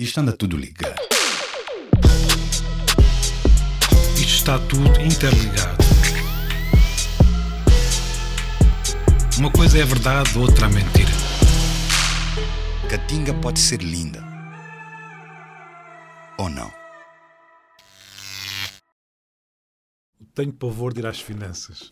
Isto anda tudo ligado. Isto está tudo interligado. Uma coisa é verdade, outra é mentira. Catinga pode ser linda. Ou não? Tenho pavor de ir às finanças.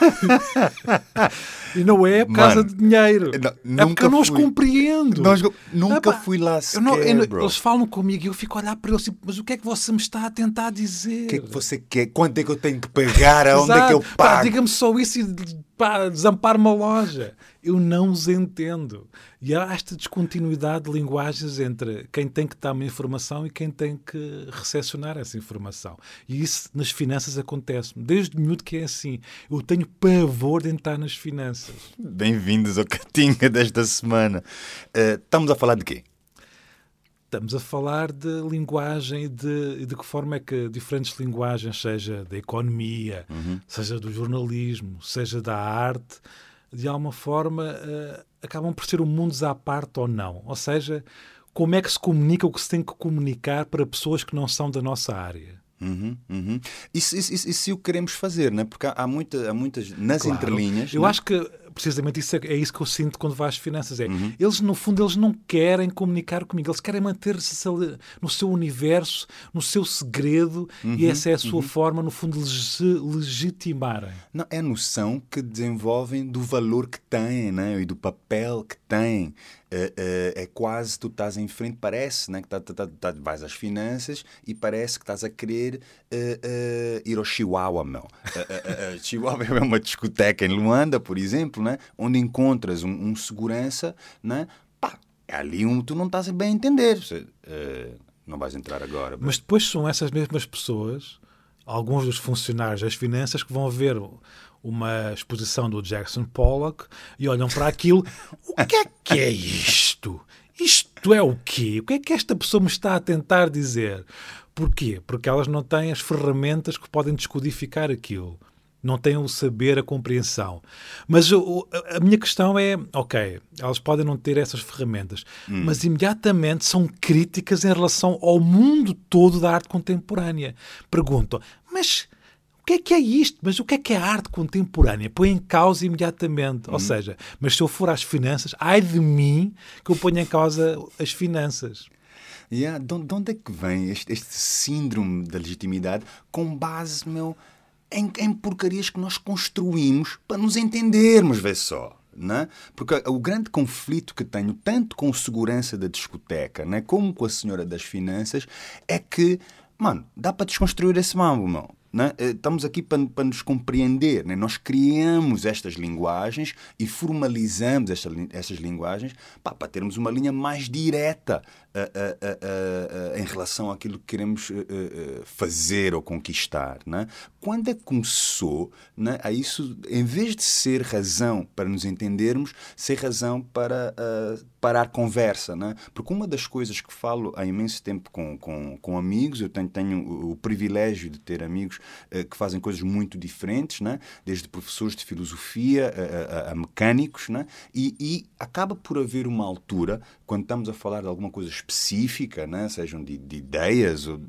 e não é por causa de dinheiro. não- é porque eu não os fui. compreendo. Nós- nunca Epá, fui lá eu não- sequer, eu não- bro. Eles falam comigo e eu fico a olhar para eles assim, mas o que é que você me está a tentar dizer? O que é que você quer? Quanto é que eu tenho que pagar? Aonde é que eu pago? Diga-me só isso e pá, desampare uma loja. Eu não os entendo. E há esta descontinuidade de linguagens entre quem tem que dar uma informação e quem tem que recepcionar essa informação. E isso nas finanças acontece. Desde miúdo que é assim. Eu tenho pavor de entrar nas finanças. Bem-vindos ao Catinga desta semana. Eh, estamos a falar de quê? Estamos a falar de linguagem e de, de que forma é que diferentes linguagens, seja da economia, seja do jornalismo, seja da arte, de alguma forma eh, acabam por ser um mundos à parte ou não. Ou seja, como é que se comunica o que se tem que comunicar para pessoas que não são da nossa área. Uhum, uhum. Isso, isso, isso, isso o que queremos fazer, né? porque há, há, muita, há muitas, nas Claro. entrelinhas. Eu né? acho que precisamente isso é, é isso que eu sinto quando vais às finanças. É, Uhum. Eles, no fundo, eles não querem comunicar comigo, eles querem manter-se no seu universo, no seu segredo, Uhum, e essa é a sua forma, no fundo, de se legitimarem. Não, é a noção que desenvolvem do valor que têm né? e do papel que têm. É, é, é quase tu estás em frente, parece né? que tá, tá, tá, tá- vais às finanças e parece que estás a querer é, ir ao Chihuahua, meu. Chihuahua é uma discoteca em Luanda, por exemplo, né? onde encontras um, um segurança, né? Pá, é ali um tu não estás bem a entender. Você, é, não vais entrar agora. Mas depois são essas mesmas pessoas, alguns dos funcionários das finanças, que vão ver uma exposição do Jackson Pollock e olham para aquilo. O que é que é isto? Isto é o quê? O que é que esta pessoa me está a tentar dizer? Porquê? Porque elas não têm as ferramentas que podem descodificar aquilo. Não têm o saber, a compreensão. Mas o- a minha questão é: ok, elas podem não ter essas ferramentas, mas imediatamente são críticas em relação ao mundo todo da arte contemporânea. Perguntam, mas o que é que é isto? Mas o que é que é a arte contemporânea? Põe em causa imediatamente. Ou seja, mas se eu for às finanças, ai de mim que eu ponho em causa as finanças. Yeah, de onde de onde é que vem este, este síndrome da legitimidade com base, meu, em, em porcarias que nós construímos para nos entendermos, vê só. Né? Porque o grande conflito que tenho, tanto com segurança da discoteca né, como com a senhora das finanças, é que, mano, dá para desconstruir esse mambo, meu. Né? Eh, Estamos aqui para, para nos compreender. Né? Nós criamos estas linguagens e formalizamos esta, estas linguagens para termos uma linha mais direta ah, ah, ah, em relação àquilo que queremos ah, ah, fazer ou conquistar. Né? Quando é que começou né, a isso, em vez de ser razão para nos entendermos, ser razão para parar conversa? Né? Porque uma das coisas que falo há imenso tempo com, com, com amigos, eu tenho, tenho o, privilégio de ter amigos eh, que fazem coisas muito diferentes, né? desde professores de filosofia a, a- a mecânicos, né? e, e acaba por haver uma altura, quando estamos a falar de alguma coisa específica, né? sejam de, de ideias ou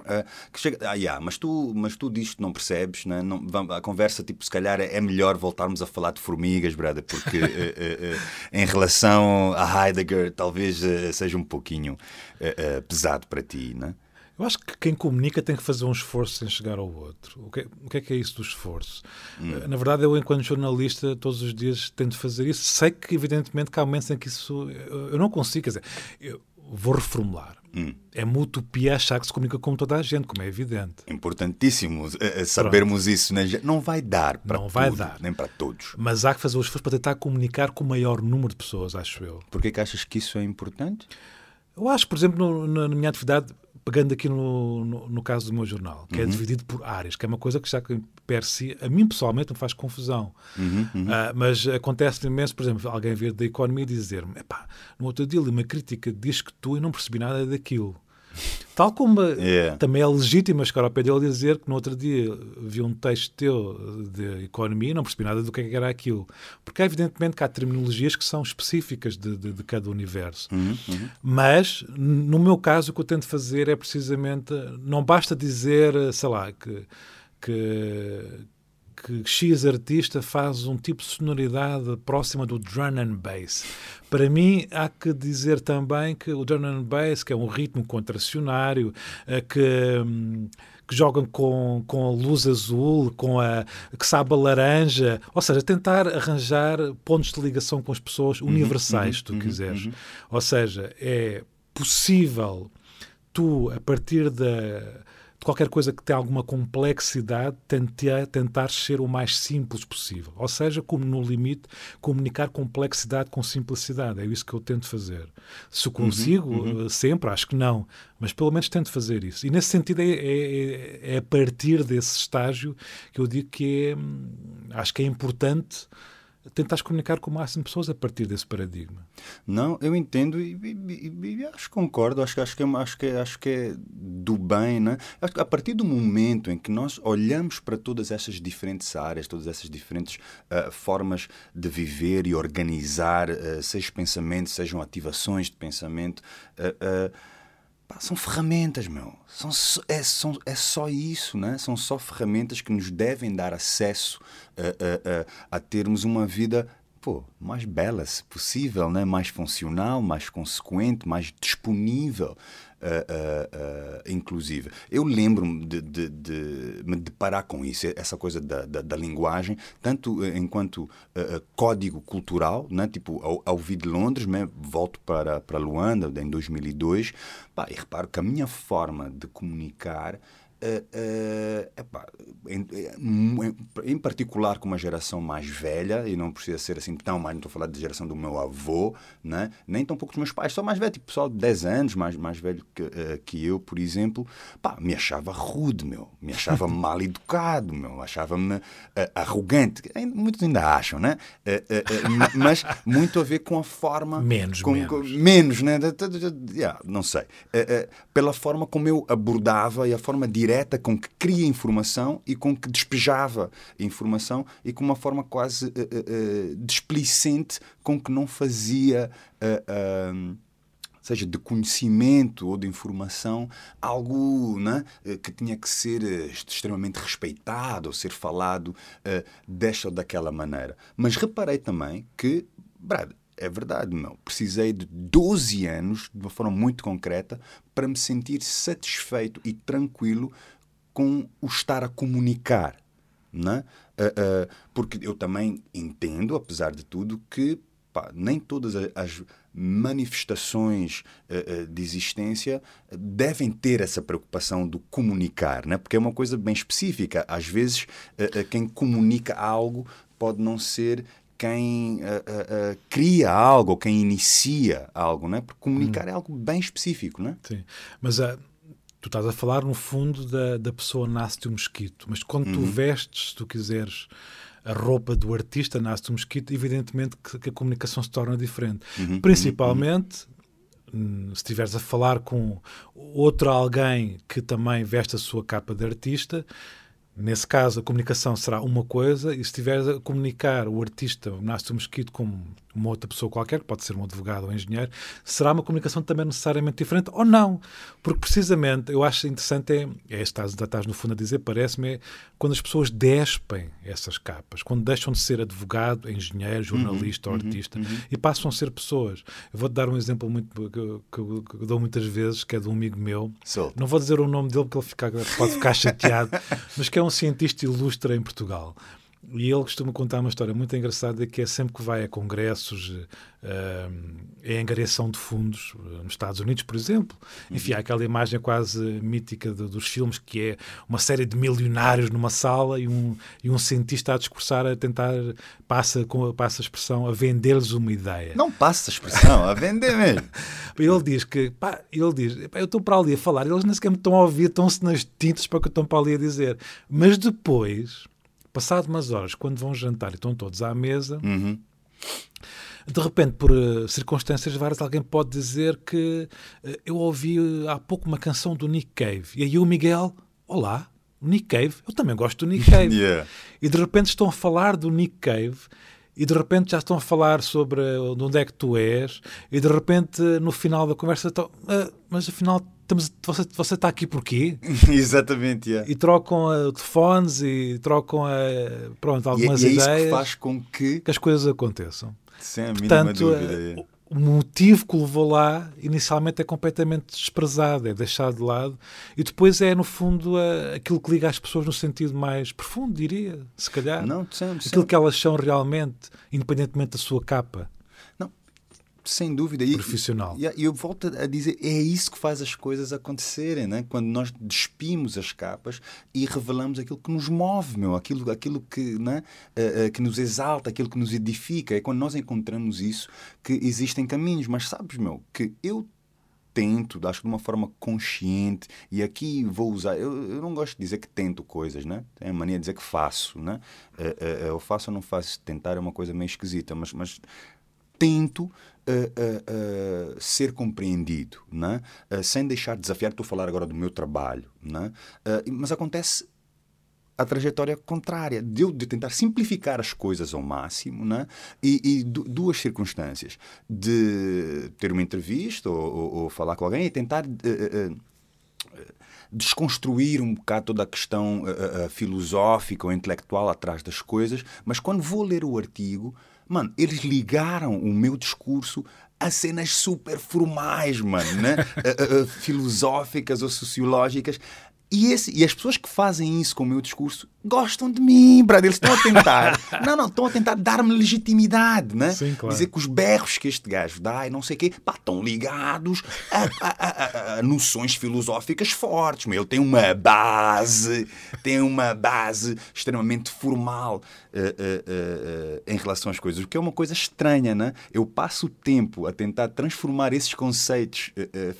Uh, que chega, ah, yeah, mas tu, mas tu que não percebes, né? não, a conversa, tipo, se calhar é melhor voltarmos a falar de formigas, brother, porque eh, eh, eh, em relação a Heidegger, talvez eh, seja um pouquinho eh, eh, pesado para ti, né? Eu acho que quem comunica tem que fazer um esforço sem chegar ao outro. O que, o que é que é isso do esforço? Eh, Na verdade, eu, enquanto jornalista, todos os dias tento fazer isso. Sei que, evidentemente, que há momentos em que isso eu eu não consigo. Quer dizer, eu vou reformular. É uma utopia achar que se comunica com toda a gente, como é evidente. Importantíssimo eh, eh, sabermos isso, né? Não vai dar para Não vai tudo, dar. nem para todos. Mas há que fazer o esforço para tentar comunicar com o maior número de pessoas, acho eu. Por que que achas que isso é importante? Eu acho, por exemplo, no- na, na minha atividade, pegando aqui no, no, no caso do meu jornal, que é dividido por áreas, que é uma coisa que já que per si, a mim pessoalmente me faz confusão. Ah, mas acontece imenso, por exemplo, alguém vir da economia e dizer-me: "Epá, no outro dia li uma crítica diz que tu e não percebi nada daquilo. Tal como Yeah. também é legítimo chegar ao pé dele e dizer que no outro dia vi um texto teu de economia e não percebi nada do que é que era aquilo. Porque evidentemente que há terminologias que são específicas de, de- de cada universo. Mas, n- no meu caso, o que eu tento fazer é precisamente, não basta dizer, sei lá, que, que, que X artista faz um tipo de sonoridade próxima do drum and bass. Para mim, há que dizer também que o drum and bass, que é um ritmo contracionário, eh, que, hum, que jogam com, com a luz azul, com a que sabe a laranja, ou seja, tentar arranjar pontos de ligação com as pessoas universais, se tu quiseres. Ou seja, é possível tu, a partir da, de qualquer coisa que tenha alguma complexidade, tentar, tentar ser o mais simples possível. Ou seja, como no limite, comunicar complexidade com simplicidade. É isso que eu tento fazer. Se eu consigo, eh, sempre, acho que não. Mas pelo menos tento fazer isso. E nesse sentido, é, é- é a partir desse estágio que eu digo que é, hum, acho que é importante tentar comunicar com o máximo de pessoas a partir desse paradigma. Não, eu entendo e, e- e- acho que concordo. Acho, acho, que, é- acho, que, é- acho que é do bem, né? A partir do momento em que nós olhamos para todas essas diferentes áreas, todas essas diferentes ah, formas de viver e organizar, ah, sejam pensamentos, sejam ativações de pensamento, ah, ah, pá, são ferramentas, meu. São, é, são, é só isso, né? São só ferramentas que nos devem dar acesso a, a, a, a termos uma vida pô, mais bela, se possível, né? mais funcional, mais consequente, mais disponível, ah, ah, ah, inclusive. Eu lembro-me de, de, de me deparar com isso, essa coisa da, da, da linguagem, tanto enquanto código cultural, né? tipo, ao, ao vir de Londres, né? volto para, para Luanda em 2002, pá, e reparo que a minha forma de comunicar eh, epá, em, em- em particular com uma geração mais velha, e não precisa ser assim tão mais, não estou a falar da geração do meu avô, né? nem tão pouco dos meus pais, só mais velho, tipo pessoal de 10 anos, mais, mais velho que, eh, que eu, por exemplo, pá, me achava rude, meu, me achava mal educado, meu, achava-me arrogante, muitos ainda acham, né? Ma- mas muito a ver com a forma. Menos, com, menos. com- menos, né? Yeah, não sei. Pela forma como eu abordava e a forma direta com que queria informação e com que despejava informação e com uma forma quase eh, eh, displicente com que não fazia. ah, seja de conhecimento ou de informação, algo né, que tinha que ser extremamente respeitado ou ser falado eh, desta ou daquela maneira. Mas reparei também que, Brad, é verdade, meu, precisei de 12 anos, de uma forma muito concreta, para me sentir satisfeito e tranquilo com o estar a comunicar. Né? Ah, ah, porque eu também entendo, apesar de tudo, que pá, nem todas as manifestações eh, de existência devem ter essa preocupação do comunicar, né? porque é uma coisa bem específica. Às vezes, quem comunica algo pode não ser quem eh, eh, cria algo ou quem inicia algo, né? porque comunicar é algo bem específico. Né? Sim. Mas ah, tu estás a falar, no fundo, da, da pessoa nasce-te um mosquito. Mas quando tu vestes, se tu quiseres, a roupa do artista, nasce-te um mosquito, evidentemente que, que a comunicação se torna diferente. Principalmente. hum, Se estiveres a falar com outro alguém que também veste a sua capa de artista, nesse caso a comunicação será uma coisa, e se estiveres a comunicar o artista, o Nasce Mosquito, com uma outra pessoa qualquer, que pode ser um advogado ou um engenheiro, será uma comunicação também necessariamente diferente ou não. Porque precisamente eu acho interessante, é, é estás, estás no fundo a dizer, parece-me, é quando as pessoas despem essas capas, quando deixam de ser advogado, engenheiro, jornalista ou artista e passam a ser pessoas. Eu vou-te dar um exemplo muito, que, que eu- que eu dou muitas vezes, que é de um amigo meu, Solta. não vou dizer o nome dele porque ele fica- pode ficar chateado, mas que é um cientista ilustre em Portugal. E ele costuma contar uma história muito engraçada que é sempre que vai a congressos eh, em angariação de fundos, eh, nos Estados Unidos, por exemplo. Enfim, há aquela imagem quase mítica de- dos filmes que é uma série de milionários numa sala e um, e um cientista a discursar, a tentar, passa, com, passa a expressão, a vender-lhes uma ideia. Não passa a expressão, a vender mesmo. Ele diz que, pá, ele diz, "Pá, eu estou para ali a falar, eles nem sequer me estão a ouvir, estão-se nas tintas para o que eu estou para ali a dizer. Mas depois, passado umas horas, quando vão jantar e estão todos à mesa, Uhum. De repente, por uh, circunstâncias várias, alguém pode dizer que uh, eu ouvi uh, há pouco uma canção do Nick Cave. E aí o Miguel, olá, Nick Cave, eu também gosto do Nick Cave. Yeah. E de repente estão a falar do Nick Cave e de repente já estão a falar sobre de onde é que tu és e de repente no final da conversa estão, "Ah, mas afinal estamos, você, você está aqui porquê? Exatamente, yeah. E trocam uh, telefones e trocam uh, pronto, E, algumas e é isso ideias que faz com que, que as coisas aconteçam. sem a Portanto, dúvida, uh, yeah. o motivo que o levou lá inicialmente é completamente desprezado, é deixado de lado e depois é no fundo uh, aquilo que liga as pessoas no sentido mais profundo, diria, se calhar. não, sempre, Aquilo que elas são realmente, independentemente da sua capa sem dúvida. E, profissional. E e eu volto a dizer, é isso que faz as coisas acontecerem, né? quando nós despimos as capas e revelamos aquilo que nos move, meu, aquilo, aquilo que, né? Eh, eh, que nos exalta, aquilo que nos edifica. É quando nós encontramos isso que existem caminhos. Mas sabes, meu, que eu tento, acho que de uma forma consciente, e aqui vou usar, eu, eu não gosto de dizer que tento coisas, né? Tenho a mania de dizer que faço, né? Eh, eu faço ou não faço, tentar é uma coisa meio esquisita, mas, mas tento uh, uh, uh, ser compreendido, né? sem deixar de desafiar. Estou a falar agora do meu trabalho, né? mas acontece a trajetória contrária, de eu de tentar simplificar as coisas ao máximo, né? e, e du duas circunstâncias, de ter uma entrevista ou, ou, ou falar com alguém e tentar desconstruir um bocado toda a questão filosófica ou intelectual atrás das coisas, mas quando vou ler o artigo, Mano, eles ligaram o meu discurso a cenas super formais, mano, né? uh, uh, filosóficas ou sociológicas. E, esse, e as pessoas que fazem isso com o meu discurso gostam de mim, brother. Eles estão a tentar. não, não, estão a tentar dar-me legitimidade, né? Sim, claro. Dizer que os berros que este gajo dá e não sei o quê, pá, estão ligados a, a, a, a, noções filosóficas fortes. Meu. Ele tem uma base, tem uma base extremamente formal uh, uh, uh, em relação às coisas, o que é uma coisa estranha, né? Eu passo o tempo a tentar transformar esses conceitos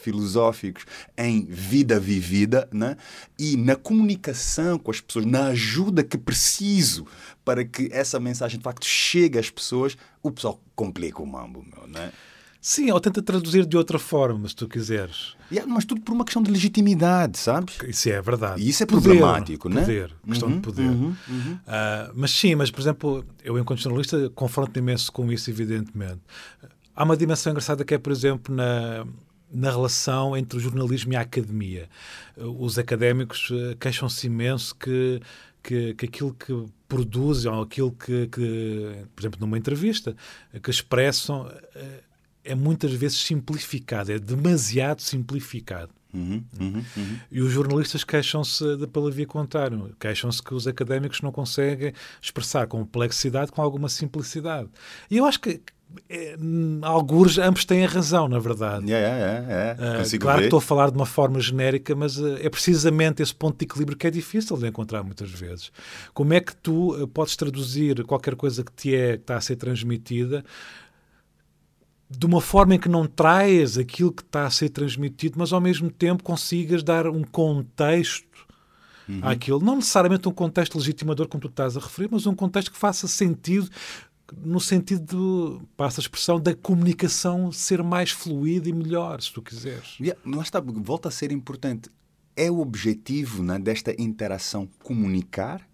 filosóficos em vida vivida, né? E na comunicação com as pessoas, na ajuda que preciso para que essa mensagem de facto chegue às pessoas, o pessoal complica o mambo, meu, né? Sim, ou tenta traduzir de outra forma, se tu quiseres. Yeah, mas tudo por uma questão de legitimidade, sabes? Isso é verdade. E isso é Poder, problemático, né? Poder, questão Uhum, de poder. uhum, uhum. Uh, mas sim, mas por exemplo, eu enquanto jornalista confronto imenso com isso, evidentemente. Há uma dimensão engraçada que é, por exemplo, na, na relação entre o jornalismo e a academia. Os académicos uh, queixam-se imenso que, que, que aquilo que produzem ou aquilo que, que, por exemplo, numa entrevista, que expressam uh, é muitas vezes simplificado, é demasiado simplificado. Uhum, uhum, uhum. E os jornalistas queixam-se pela via contrária, queixam-se que os académicos não conseguem expressar complexidade com alguma simplicidade. E eu acho que é, alguns ambos têm a razão, na verdade. Yeah, yeah, yeah, Uh, claro ver. que estou a falar de uma forma genérica, mas uh, é precisamente esse ponto de equilíbrio que é difícil de encontrar muitas vezes. Como é que tu uh, podes traduzir qualquer coisa que te é que está a ser transmitida de uma forma em que não traias aquilo que está a ser transmitido, mas ao mesmo tempo consigas dar um contexto uhum. àquilo. Não necessariamente um contexto legitimador, como tu estás a referir, mas um contexto que faça sentido no sentido, passa a expressão, da comunicação ser mais fluida e melhor, se tu quiseres. Yeah, lá está, volta a ser importante. É o objetivo né, desta interação comunicar?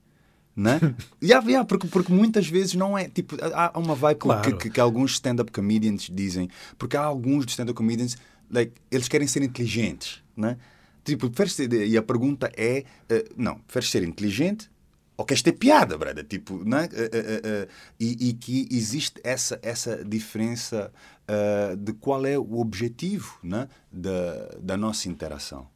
Né? yeah, yeah, porque, porque muitas vezes não é. Tipo, há uma vibe Claro. que, que, que alguns stand-up comedians dizem, porque há alguns stand-up comedians, like, eles querem ser inteligentes. Né? Tipo, preferes e a pergunta é: eh, não, preferes ser inteligente ou queres ter piada, brother? Tipo, né? Eh, eh, eh, e, e que existe essa, essa diferença eh, de qual é o objetivo né? da, da nossa interação.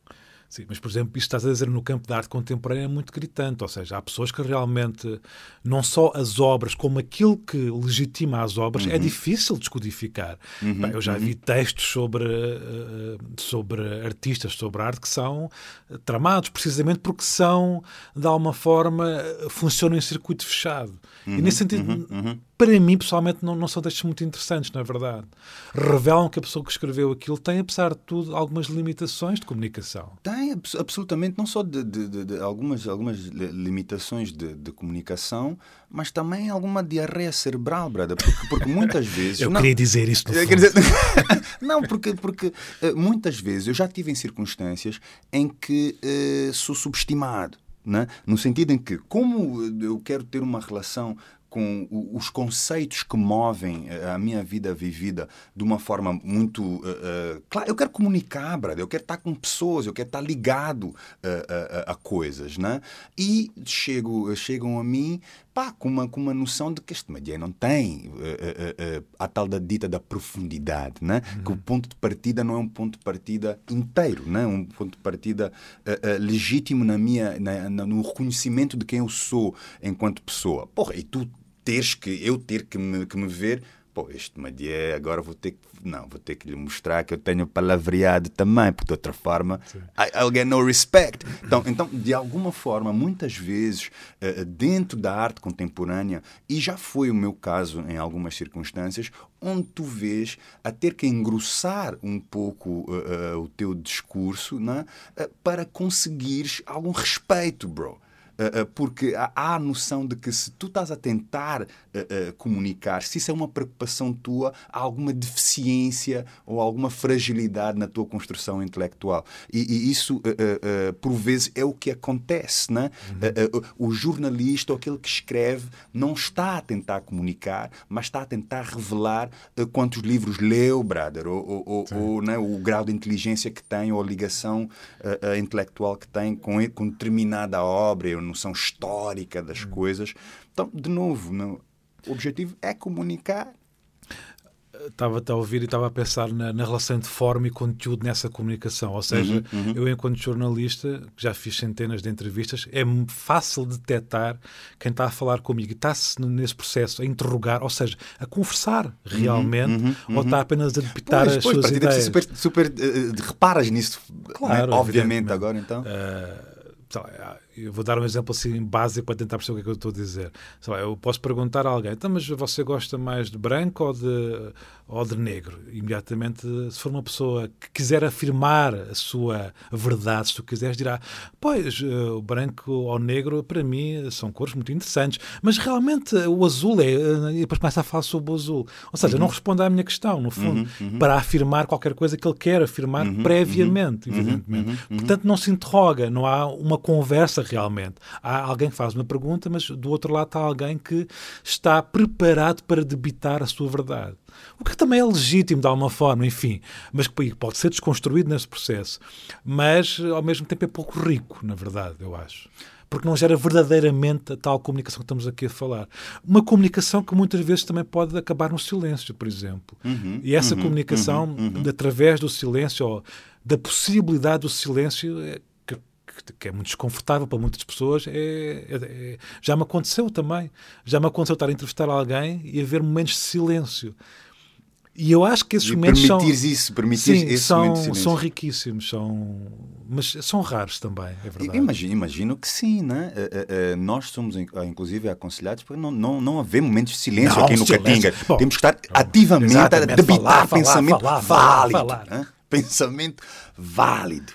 Sim, mas, por exemplo, isto estás a dizer no campo da arte contemporânea é muito gritante. Ou seja, há pessoas que realmente, não só as obras, como aquilo que legitima as obras, é difícil descodificar. Bem, eu já vi textos sobre, eh, sobre artistas, sobre arte, que são eh, tramados, precisamente porque são, de alguma forma, eh, funcionam em circuito fechado. E nesse sentido, para mim, pessoalmente, não, não são textos muito interessantes, na verdade. Revelam que a pessoa que escreveu aquilo tem, apesar de tudo, algumas limitações de comunicação. Tem, absolutamente, não só de, de, de, de algumas, algumas limitações de, comunicação, mas também alguma diarreia cerebral, brother. Porque, porque muitas vezes. eu não, queria dizer isso. Dizer, não, porque, porque uh, muitas vezes eu já tive em circunstâncias em que uh, sou subestimado. Né? No sentido em que, como eu quero ter uma relação com os conceitos que movem eh, a minha vida vivida de uma forma muito uh, uh, claro eu quero comunicar brother, eu quero estar com pessoas eu quero estar ligado uh, a coisas né? E chego chegam a mim pá, com uma com uma noção de que este media não tem a tal da dita da profundidade né? Uhum. que o ponto de partida não é um ponto de partida inteiro né? Um ponto de partida legítimo na minha na, no reconhecimento de quem eu sou enquanto pessoa. Porra e tu teres que, eu ter que me, que me ver, pô, este Madié agora vou ter que, não, vou ter que lhe mostrar que eu tenho palavreado também, porque de outra forma, I, I'll get no respect. Então, então, de alguma forma, muitas vezes, uh, dentro da arte contemporânea, e já foi o meu caso em algumas circunstâncias, onde tu vês a ter que engrossar um pouco uh, uh, o teu discurso né, para conseguires algum respeito, bro. Eh, eh, porque há a noção de que se tu estás a tentar uh, comunicar, se isso é uma preocupação tua, há alguma deficiência ou alguma fragilidade na tua construção intelectual. E, e isso, por vezes, é o que acontece. Né? Uhum. o jornalista ou aquele que escreve não está a tentar comunicar, mas está a tentar revelar quantos livros leu, brother, ou, ou, ou né, o grau de inteligência que tem, ou a ligação intelectual que tem com, com determinada obra noção histórica das hum. coisas. Então, de novo, não, o objetivo é comunicar estava a ouvir e estava a pensar na, na, relação de forma e conteúdo nessa comunicação. Ou seja, uhum, uhum. eu, enquanto jornalista, já fiz centenas de entrevistas, é fácil detectar quem está a falar comigo e está-se nesse processo a interrogar, ou seja, a conversar uhum, realmente, uhum, ou está apenas a debitar pois, as pois, suas ideias. Super, super uh, reparas nisso, claro, né? obviamente, agora então. Uh, eu vou dar um exemplo assim básico para tentar perceber o que é que eu estou a dizer. eu posso perguntar a alguém, então, mas você gosta mais de branco ou de, ou de negro. Imediatamente, se for uma pessoa que quiser afirmar a sua verdade, se tu quiseres, dirá: Pois, eh, o branco ou negro, para mim, são cores muito interessantes, mas realmente o azul é. Eh, e depois começa a falar sobre o azul. Ou seja, uhum. não responde à minha questão, no fundo, uhum, uhum. para afirmar qualquer coisa que ele quer afirmar uhum, previamente, uhum, uhum, evidentemente. Portanto, não se interroga, não há uma conversa realmente. Há alguém que faz uma pergunta, mas do outro lado está alguém que está preparado para debitar a sua verdade. O que também é legítimo de alguma forma, enfim, mas que pode ser desconstruído nesse processo. Mas, ao mesmo tempo, é pouco rico, na verdade, eu acho porque não gera verdadeiramente a tal comunicação que estamos aqui a falar. Uma comunicação que muitas vezes também pode acabar no silêncio, por exemplo. Uhum, e essa uhum, comunicação, uhum, uhum. através do silêncio, ou da possibilidade do silêncio, é, que, é muito desconfortável para muitas pessoas, é, é, é, já me aconteceu também. Já me aconteceu estar a entrevistar alguém e haver momentos de silêncio. E eu acho que esses e momentos são. isso, sim, são, são riquíssimos, são, mas são raros também, é verdade. Imagino, imagino que sim, né? Uh, uh, nós somos, inclusive, aconselhados para não, não, não haver momentos de silêncio não, aqui no Catinga. Temos que estar ativamente a debitar falar, pensamento falar, falar, válido. Né? Pensamento válido.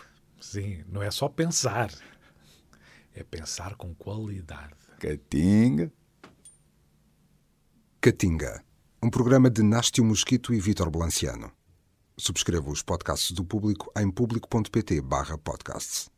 Sim, não é só pensar, é pensar com qualidade. Catinga. Catinga um programa de Nástio Mosquito e Vítor Blanciano. Subscreva os podcasts do Público em público.pt/podcasts.